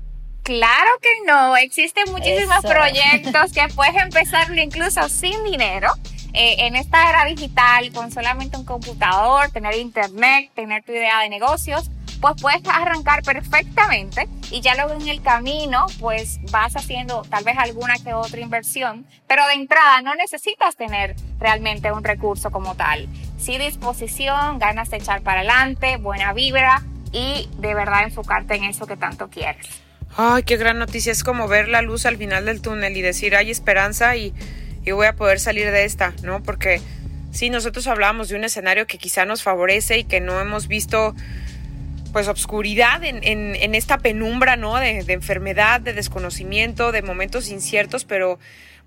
Speaker 4: Claro que no, existen muchísimos proyectos que puedes empezarlo incluso sin dinero. Eh, en esta era digital, con solamente un computador, tener internet, tener tu idea de negocios, pues puedes arrancar perfectamente y ya luego en el camino pues vas haciendo tal vez alguna que otra inversión, pero de entrada no necesitas tener realmente un recurso como tal. Sí disposición, ganas de echar para adelante, buena vibra y de verdad enfocarte en eso que tanto quieres.
Speaker 2: Ay, qué gran noticia. Es como ver la luz al final del túnel y decir, hay esperanza y, voy a poder salir de esta, ¿no? Porque sí, nosotros hablamos de un escenario que quizá nos favorece y que no hemos visto pues obscuridad en, esta penumbra, ¿no? De, de, enfermedad, de desconocimiento, de momentos inciertos, pero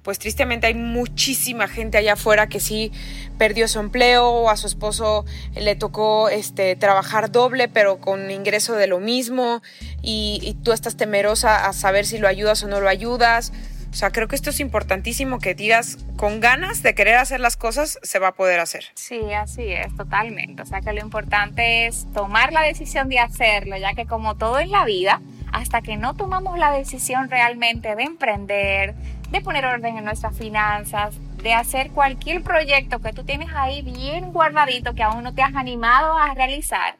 Speaker 2: pues tristemente hay muchísima gente allá afuera que sí perdió su empleo o a su esposo le tocó este, trabajar doble pero con ingreso de lo mismo y, tú estás temerosa a saber si lo ayudas o no lo ayudas. O sea, creo que esto es importantísimo que digas con ganas de querer hacer las cosas, se va a poder hacer.
Speaker 4: Sí, así es, totalmente. O sea, que lo importante es tomar la decisión de hacerlo, ya que como todo en la vida, hasta que no tomamos la decisión realmente de emprender, de poner orden en nuestras finanzas, de hacer cualquier proyecto que tú tienes ahí bien guardadito que aún no te has animado a realizar,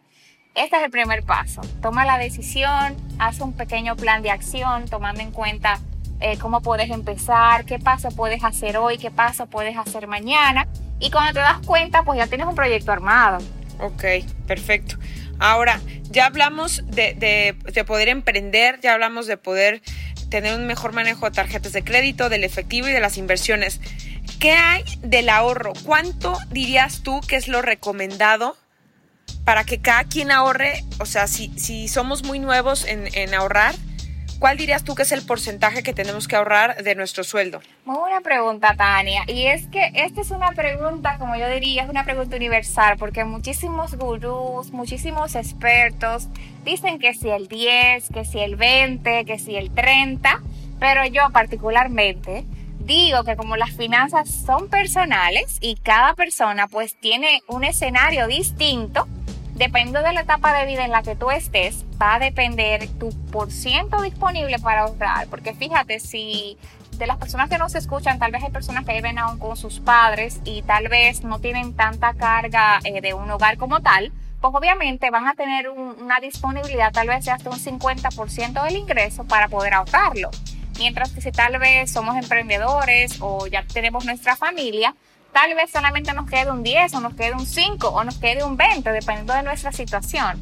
Speaker 4: este es el primer paso. Toma la decisión, haz un pequeño plan de acción tomando en cuenta eh, cómo puedes empezar, qué paso puedes hacer hoy, qué paso puedes hacer mañana. Y cuando te das cuenta, pues ya tienes un proyecto armado.
Speaker 2: Ok, perfecto. Ahora, ya hablamos de, de, de poder emprender, ya hablamos de poder tener un mejor manejo de tarjetas de crédito, del efectivo y de las inversiones. ¿Qué hay del ahorro? ¿Cuánto dirías tú que es lo recomendado para que cada quien ahorre? O sea, si, si somos muy nuevos en, en ahorrar, ¿Cuál dirías tú que es el porcentaje que tenemos que ahorrar de nuestro sueldo?
Speaker 4: Muy buena pregunta, Tania. Y es que esta es una pregunta, como yo diría, es una pregunta universal, porque muchísimos gurús, muchísimos expertos dicen que si el 10, que si el 20, que si el 30, pero yo particularmente digo que como las finanzas son personales y cada persona pues tiene un escenario distinto, Dependiendo de la etapa de vida en la que tú estés, va a depender tu por ciento disponible para ahorrar. Porque fíjate, si de las personas que nos escuchan, tal vez hay personas que viven aún con sus padres y tal vez no tienen tanta carga eh, de un hogar como tal, pues obviamente van a tener una disponibilidad tal vez hasta un 50% del ingreso para poder ahorrarlo. Mientras que si tal vez somos emprendedores o ya tenemos nuestra familia, tal vez solamente nos quede un 10 o nos quede un 5 o nos quede un 20, dependiendo de nuestra situación.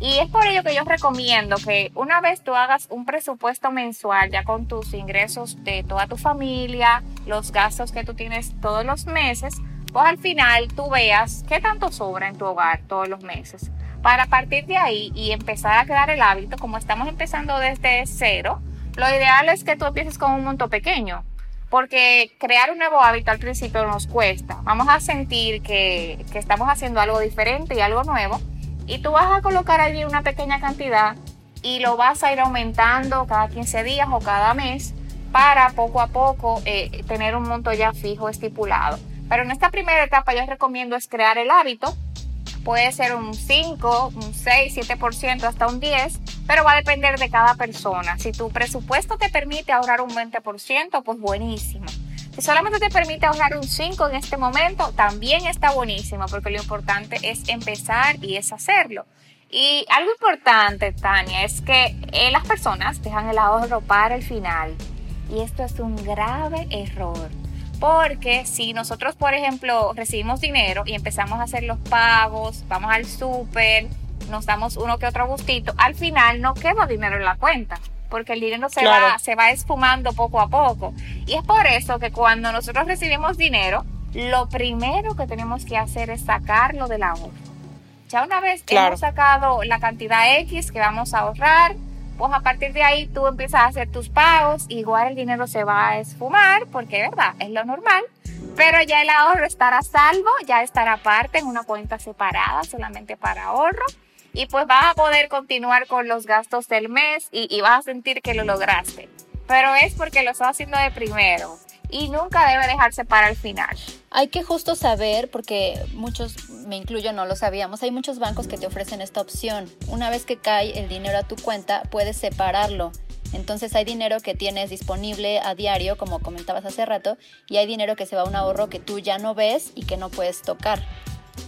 Speaker 4: Y es por ello que yo recomiendo que una vez tú hagas un presupuesto mensual ya con tus ingresos de toda tu familia, los gastos que tú tienes todos los meses, pues al final tú veas qué tanto sobra en tu hogar todos los meses. Para partir de ahí y empezar a crear el hábito, como estamos empezando desde cero, lo ideal es que tú empieces con un monto pequeño porque crear un nuevo hábito al principio nos cuesta. Vamos a sentir que, que, estamos haciendo algo diferente y algo nuevo y tú vas a colocar allí una pequeña cantidad y lo vas a ir aumentando cada 15 días o cada mes para poco a poco eh, tener un monto ya fijo estipulado. Pero en esta primera etapa yo recomiendo es crear el hábito puede ser un 5, un 6, 7%, hasta un 10%, pero va a depender de cada persona. Si tu presupuesto te permite ahorrar un 20%, pues buenísimo. Si solamente te permite ahorrar un 5 en este momento, también está buenísimo, porque lo importante es empezar y es hacerlo. Y algo importante, Tania, es que eh, las personas dejan el ahorro para el final. Y esto es un grave error. Porque si nosotros, por ejemplo, recibimos dinero y empezamos a hacer los pagos, vamos al súper, nos damos uno que otro gustito, al final no queda dinero en la cuenta porque el dinero se, va, se va esfumando poco a poco. Y es por eso que cuando nosotros recibimos dinero, lo primero que tenemos que hacer es sacarlo del ahorro. Ya una vez que hemos sacado la cantidad X que vamos a ahorrar, pues a partir de ahí tú empiezas a hacer tus pagos, igual el dinero se va a esfumar, porque verdad, es lo normal, pero ya el ahorro estará salvo, ya estará aparte en una cuenta separada solamente para ahorro y pues vas a poder continuar con los gastos del mes y, y vas a sentir que lo lograste. Pero es porque lo estás haciendo de primero y nunca debe dejarse para el final.
Speaker 3: Hay que justo saber, porque muchos, me incluyo, no lo sabíamos, hay muchos bancos que te ofrecen esta opción. Una vez que cae el dinero a tu cuenta, puedes separarlo. Entonces hay dinero que tienes disponible a diario, como comentabas hace rato, y hay dinero que se va a un ahorro que tú ya no ves y que no puedes tocar.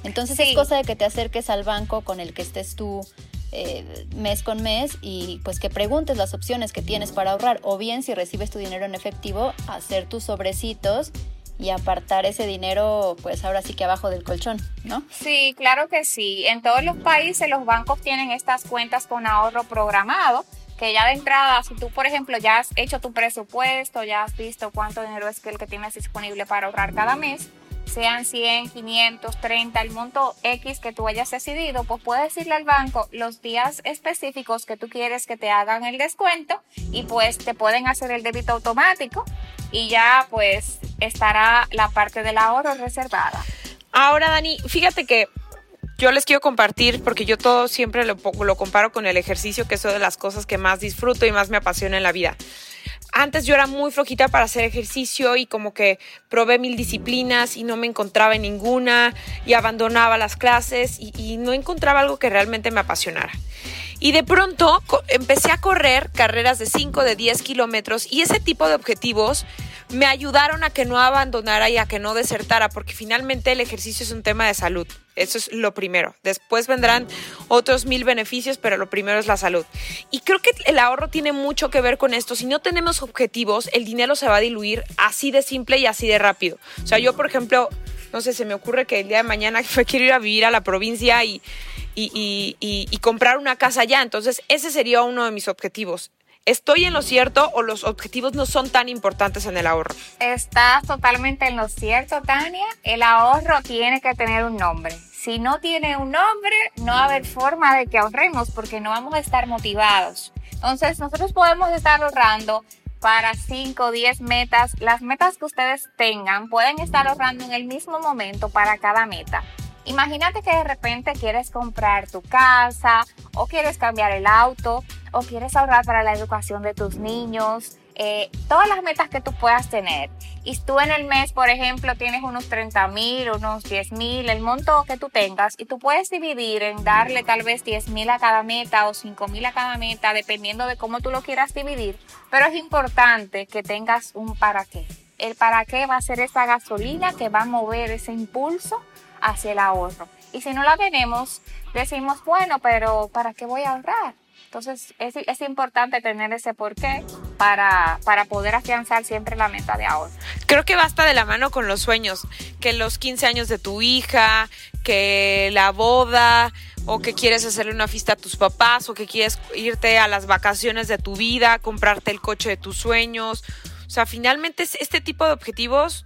Speaker 3: Entonces es cosa de que te acerques al banco con el que estés tú eh, mes con mes y pues que preguntes las opciones que tienes para ahorrar o bien si recibes tu dinero en efectivo, hacer tus sobrecitos y apartar ese dinero pues ahora sí que abajo del colchón, ¿no?
Speaker 4: Sí, claro que sí. En todos los países los bancos tienen estas cuentas con ahorro programado que ya de entrada, si tú, por ejemplo, ya has hecho tu presupuesto, ya has visto cuánto dinero es el que tienes disponible para ahorrar cada mes, sean 100, 500, 30, el monto X que tú hayas decidido, pues puedes decirle al banco los días específicos que tú quieres que te hagan el descuento y pues te pueden hacer el débito automático y ya pues estará la parte del ahorro reservada.
Speaker 2: Ahora, Dani, fíjate que yo les quiero compartir, porque yo todo siempre lo, lo comparo con el ejercicio, que es una de las cosas que más disfruto y más me apasiona en la vida antes yo era muy flojita para hacer ejercicio y como que probé mil disciplinas y no me encontraba en ninguna y abandonaba las clases y, no encontraba algo que realmente me apasionara. Y de pronto empecé a correr carreras de 5, de 10 kilómetros y ese tipo de objetivos me ayudaron a que no abandonara y a que no desertara, porque finalmente el ejercicio es un tema de salud. Eso es lo primero. Después vendrán otros mil beneficios, pero lo primero es la salud. Y creo que el ahorro tiene mucho que ver con esto. Si no tenemos objetivos, el dinero se va a diluir así de simple y así de rápido. O sea, yo, por ejemplo, no sé, se me ocurre que el día de mañana <laughs> quiero ir a vivir a la provincia y, y, comprar una casa allá. Entonces, ese sería uno de mis objetivos. ¿Estoy en lo cierto o los objetivos no son tan importantes en el ahorro?
Speaker 4: Estás totalmente en lo cierto, Tania. El ahorro tiene que tener un nombre. Si no tiene un nombre, no va a haber forma de que ahorremos porque no vamos a estar motivados. Entonces, nosotros podemos estar ahorrando para 5 o 10 metas. Las metas que ustedes tengan pueden estar ahorrando en el mismo momento para cada meta. Imagínate que de repente quieres comprar tu casa o quieres cambiar el auto o quieres ahorrar para la educación de tus niños, eh, todas las metas que tú puedas tener. Y tú en el mes, por ejemplo, tienes unos 30 mil, unos 10 mil, el monto que tú tengas, y tú puedes dividir en darle tal vez 10 mil a cada meta o 5 mil a cada meta, dependiendo de cómo tú lo quieras dividir. Pero es importante que tengas un para qué. El para qué va a ser esa gasolina que va a mover ese impulso hacia el ahorro. Y si no la tenemos, decimos, bueno, pero ¿para qué voy a ahorrar? Entonces es, es importante tener ese porqué para, para poder afianzar siempre la meta de ahorro.
Speaker 2: Creo que basta de la mano con los sueños, que los 15 años de tu hija, que la boda, o que quieres hacerle una fiesta a tus papás, o que quieres irte a las vacaciones de tu vida, comprarte el coche de tus sueños. O sea, finalmente este tipo de objetivos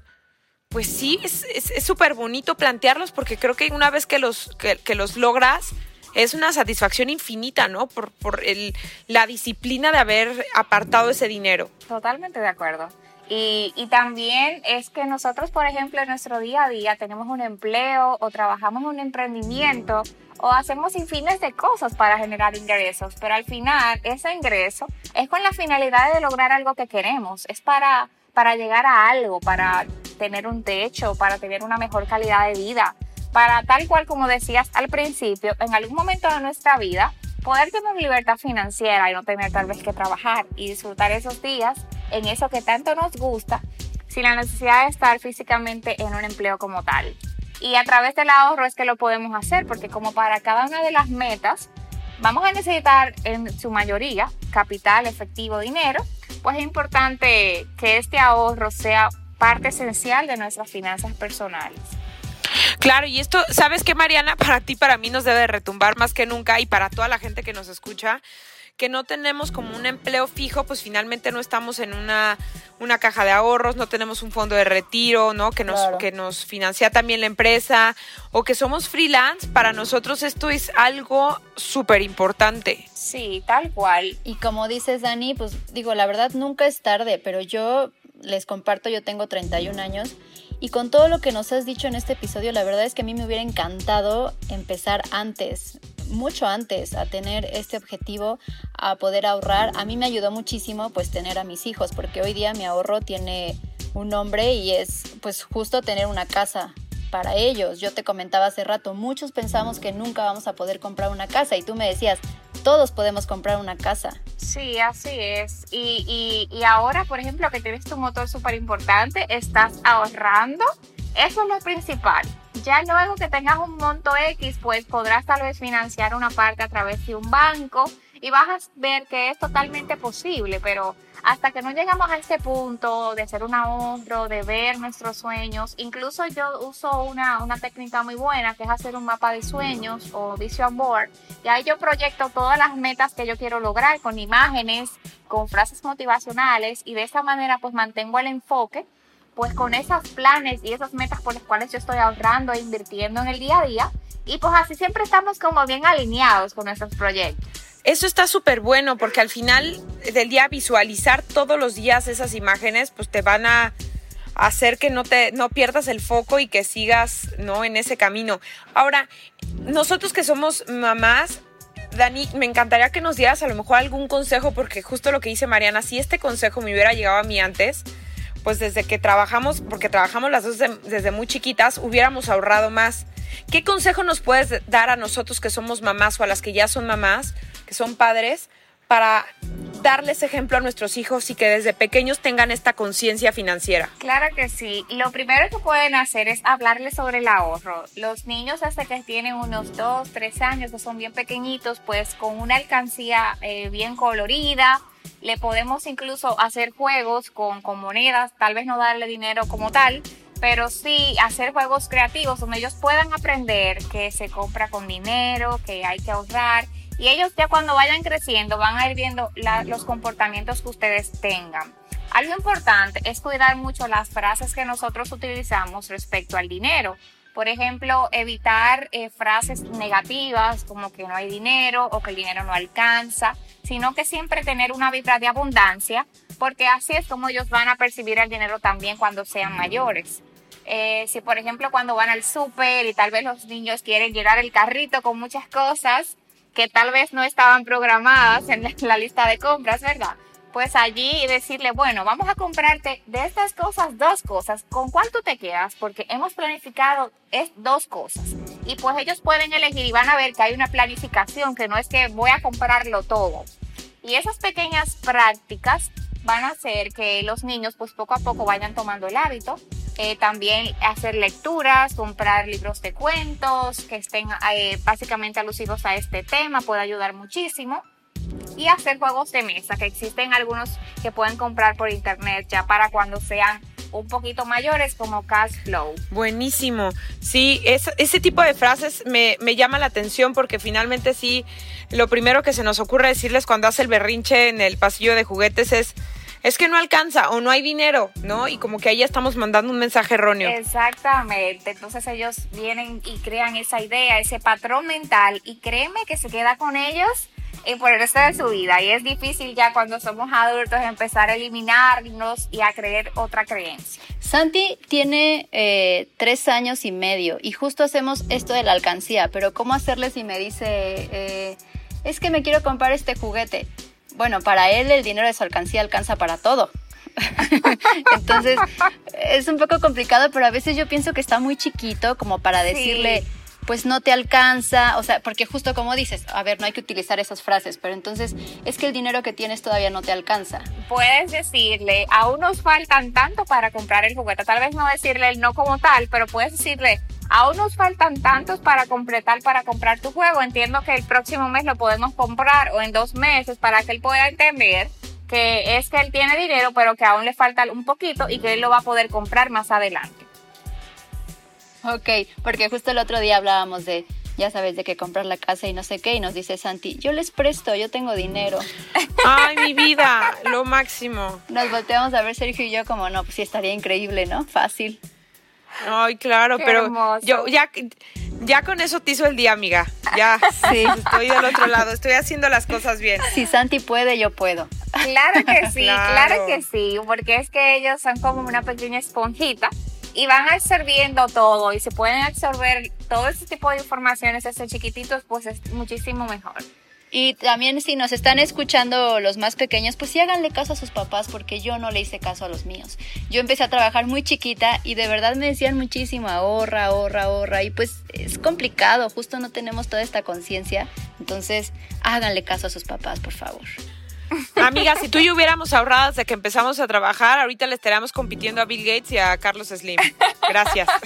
Speaker 2: pues sí, es súper bonito plantearlos porque creo que una vez que los, que, los logras, es una satisfacción infinita, ¿no? Por, por el, la disciplina de haber apartado ese dinero.
Speaker 4: Totalmente de acuerdo. Y, y, también es que nosotros, por ejemplo, en nuestro día a día tenemos un empleo o trabajamos en un emprendimiento o hacemos infines de cosas para generar ingresos, pero al final ese ingreso es con la finalidad de lograr algo que queremos, es para, para llegar a algo, para tener un techo, para tener una mejor calidad de vida, para tal cual como decías al principio, en algún momento de nuestra vida, poder tener libertad financiera y no tener tal vez que trabajar y disfrutar esos días en eso que tanto nos gusta sin la necesidad de estar físicamente en un empleo como tal. Y a través del ahorro es que lo podemos hacer, porque como para cada una de las metas vamos a necesitar en su mayoría capital, efectivo, dinero, pues es importante que este ahorro sea parte esencial de nuestras finanzas personales.
Speaker 2: Claro, y esto, ¿sabes qué, Mariana? Para ti, para mí nos debe retumbar más que nunca y para toda la gente que nos escucha, que no tenemos como un empleo fijo, pues finalmente no estamos en una, una caja de ahorros, no tenemos un fondo de retiro, ¿no? Que nos, que nos financia también la empresa, o que somos freelance, para nosotros esto es algo súper importante.
Speaker 4: Sí, tal cual.
Speaker 3: Y como dices, Dani, pues digo, la verdad nunca es tarde, pero yo les comparto, yo tengo 31 años y con todo lo que nos has dicho en este episodio, la verdad es que a mí me hubiera encantado empezar antes, mucho antes, a tener este objetivo, a poder ahorrar. A mí me ayudó muchísimo pues tener a mis hijos, porque hoy día mi ahorro tiene un nombre y es pues justo tener una casa para ellos. Yo te comentaba hace rato, muchos pensamos que nunca vamos a poder comprar una casa y tú me decías, todos podemos comprar una casa.
Speaker 4: Sí, así es. Y, y, y ahora, por ejemplo, que tienes tu motor súper importante, estás ahorrando. Eso es lo principal. Ya luego que tengas un monto X, pues podrás tal vez financiar una parte a través de un banco y vas a ver que es totalmente posible, pero hasta que no llegamos a ese punto de hacer un ahorro, de ver nuestros sueños, incluso yo uso una, una técnica muy buena que es hacer un mapa de sueños o vision board, y ahí yo proyecto todas las metas que yo quiero lograr con imágenes, con frases motivacionales y de esa manera pues mantengo el enfoque pues con esos planes y esas metas por las cuales yo estoy ahorrando e invirtiendo en el día a día y pues así siempre estamos como bien alineados con nuestros proyectos.
Speaker 2: Eso está súper bueno porque al final del día visualizar todos los días esas imágenes pues te van a hacer que no te no pierdas el foco y que sigas no en ese camino. Ahora, nosotros que somos mamás Dani, me encantaría que nos dieras a lo mejor algún consejo, porque justo lo que dice Mariana, si este consejo me hubiera llegado a mí antes, pues desde que trabajamos, porque trabajamos las dos desde muy chiquitas, hubiéramos ahorrado más. ¿Qué consejo nos puedes dar a nosotros que somos mamás o a las que ya son mamás, que son padres, para darles ejemplo a nuestros hijos y que desde pequeños tengan esta conciencia financiera?
Speaker 4: Claro que sí. Lo primero que pueden hacer es hablarles sobre el ahorro. Los niños hasta que tienen unos 2, 3 años, que son bien pequeñitos, pues con una alcancía eh, bien colorida, le podemos incluso hacer juegos con, con monedas, tal vez no darle dinero como tal, pero sí hacer juegos creativos donde ellos puedan aprender que se compra con dinero, que hay que ahorrar. Y ellos ya cuando vayan creciendo van a ir viendo los comportamientos que ustedes tengan. Algo importante es cuidar mucho las frases que nosotros utilizamos respecto al dinero. Por ejemplo, evitar eh, frases negativas como que no hay dinero o que el dinero no alcanza, sino que siempre tener una vibra de abundancia, porque así es como ellos van a percibir el dinero también cuando sean mayores. Eh, si por ejemplo cuando van al súper y tal vez los niños quieren llenar el carrito con muchas cosas que tal vez no estaban programadas en la lista de compras, ¿verdad? Pues allí decirle, bueno, vamos a comprarte de estas cosas dos cosas, ¿con cuál tú te quedas? Porque hemos planificado es dos cosas. Y pues ellos pueden elegir y van a ver que hay una planificación, que no es que voy a comprarlo todo. Y esas pequeñas prácticas van a hacer que los niños pues poco a poco vayan tomando el hábito. Eh, también hacer lecturas, comprar libros de cuentos que estén eh, básicamente alusivos a este tema puede ayudar muchísimo y hacer juegos de mesa, que existen algunos que pueden comprar por internet ya para cuando sean un poquito mayores como cash flow.
Speaker 2: Buenísimo. Sí, ese tipo de frases me, me, llama la atención porque finalmente sí, lo primero que se nos ocurre decirles cuando hace el berrinche en el pasillo de juguetes es... Es que no alcanza o no hay dinero, ¿no? Y como que ahí ya estamos mandando un mensaje erróneo.
Speaker 4: Exactamente. Entonces ellos vienen y crean esa idea, ese patrón mental y créeme que se queda con ellos y por el resto de su vida. Y es difícil ya cuando somos adultos empezar a eliminarnos y a creer otra creencia.
Speaker 3: Santi tiene eh, tres años y medio y justo hacemos esto de la alcancía, pero ¿cómo hacerle si me dice, eh, es que me quiero comprar este juguete? Bueno, para él el dinero de su alcancía alcanza para todo. <laughs> Entonces, es un poco complicado, pero a veces yo pienso que está muy chiquito como para
Speaker 4: Sí.
Speaker 3: decirle, pues no te alcanza, o sea, porque justo como dices, a ver, no hay que utilizar esas frases, pero entonces es que el dinero que tienes todavía no te alcanza.
Speaker 4: Puedes decirle, aún nos faltan tanto para comprar el juguete. Tal vez no decirle el no como tal, pero puedes decirle, aún nos faltan tantos para completar, para comprar tu juego. Entiendo que el próximo mes lo podemos comprar o en dos meses para que él pueda entender que es que él tiene dinero, pero que aún le falta un poquito y que él lo va a poder comprar más adelante.
Speaker 3: Ok, porque justo el otro día hablábamos de, ya sabes, de que comprar la casa y no sé qué, y nos dice Santi, yo les presto, yo tengo dinero.
Speaker 2: Ay, mi <laughs> vida, lo máximo.
Speaker 3: Nos volteamos a ver Sergio y yo como, no, pues sí estaría increíble, ¿no? Fácil.
Speaker 2: Ay, claro,
Speaker 4: Qué
Speaker 2: pero
Speaker 4: hermoso.
Speaker 2: yo ya, ya con eso te hizo el día, amiga. Ya, <laughs>
Speaker 3: Sí.
Speaker 2: estoy del otro lado, estoy haciendo las cosas bien.
Speaker 3: Si Santi puede, yo puedo.
Speaker 4: Claro que sí, <laughs>
Speaker 2: Claro.
Speaker 4: claro. que sí, porque es que ellos son como una pequeña esponjita y van absorbiendo todo y se pueden absorber todo ese tipo de informaciones desde chiquititos, pues es muchísimo mejor.
Speaker 3: Y también si nos están escuchando los más pequeños, pues sí háganle caso a sus papás porque yo no le hice caso a los míos. Yo empecé a trabajar muy chiquita y de verdad me decían muchísimo, ahorra, ahorra, ahorra. Y pues es complicado, justo no tenemos toda esta conciencia. Entonces háganle caso a sus papás, por favor.
Speaker 2: Amiga, si tú y yo hubiéramos ahorrado desde que empezamos a trabajar, ahorita le estaríamos compitiendo a Bill Gates y a Carlos Slim. Gracias. <laughs>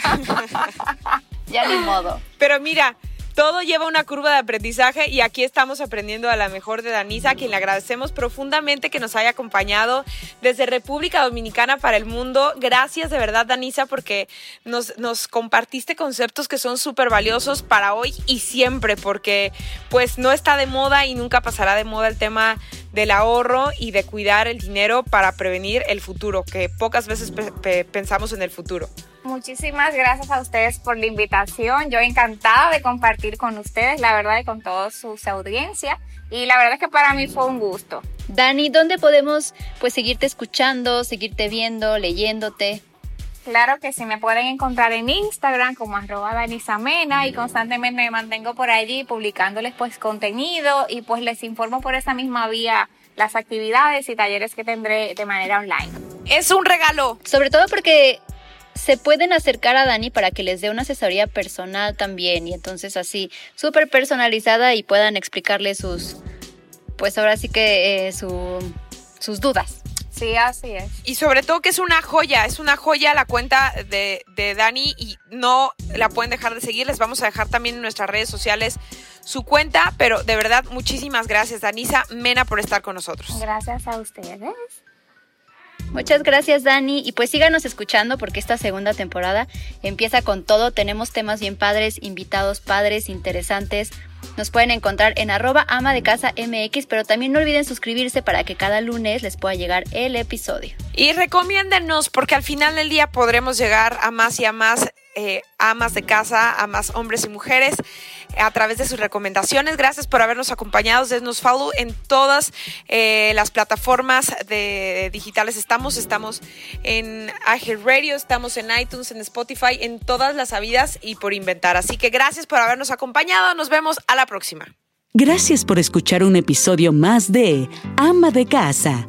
Speaker 3: Ya ni modo.
Speaker 2: Pero mira, todo lleva una curva de aprendizaje y aquí estamos aprendiendo a la mejor de Danisa, a quien le agradecemos profundamente que nos haya acompañado desde República Dominicana para el mundo. Gracias de verdad, Danisa, porque nos, compartiste conceptos que son súper valiosos para hoy y siempre, porque pues no está de moda y nunca pasará de moda el tema del ahorro y de cuidar el dinero para prevenir el futuro, que pocas veces pe- pe- pensamos en el futuro.
Speaker 4: Muchísimas gracias a ustedes por la invitación. Yo encantada de compartir con ustedes, la verdad, y con toda su audiencia. Y la verdad es que para mí fue un gusto.
Speaker 3: Dani, ¿dónde podemos pues seguirte escuchando, seguirte viendo, leyéndote?
Speaker 4: Claro que sí, me pueden encontrar en Instagram como arroba danisamena y constantemente me mantengo por allí publicándoles pues contenido y pues les informo por esa misma vía las actividades y talleres que tendré de manera online.
Speaker 2: Es un regalo.
Speaker 3: Sobre todo porque se pueden acercar a Dani para que les dé una asesoría personal también y entonces así súper personalizada y puedan explicarle sus, pues ahora sí que eh, su- sus dudas.
Speaker 4: Sí, así es.
Speaker 2: Y sobre todo que es una joya, es una joya la cuenta de, de Dani y no la pueden dejar de seguir. Les vamos a dejar también en nuestras redes sociales su cuenta, pero de verdad muchísimas gracias Danisa Mena por estar con nosotros.
Speaker 4: Gracias a ustedes.
Speaker 3: Muchas gracias Dani y pues síganos escuchando porque esta segunda temporada empieza con todo, tenemos temas bien padres, invitados padres, interesantes. Nos pueden encontrar en arroba ama de casa MX, pero también no olviden suscribirse para que cada lunes les pueda llegar el episodio.
Speaker 2: Y recomiéndenos porque al final del día podremos llegar a más y a más eh, amas de casa, a más hombres y mujeres a través de sus recomendaciones. Gracias por habernos acompañado. Denos follow en todas eh, las plataformas de, digitales. Estamos, estamos en Radio, estamos en iTunes, en Spotify, en todas las habidas y por inventar. Así que gracias por habernos acompañado. Nos vemos a la próxima.
Speaker 1: Gracias por escuchar un episodio más de Ama de Casa,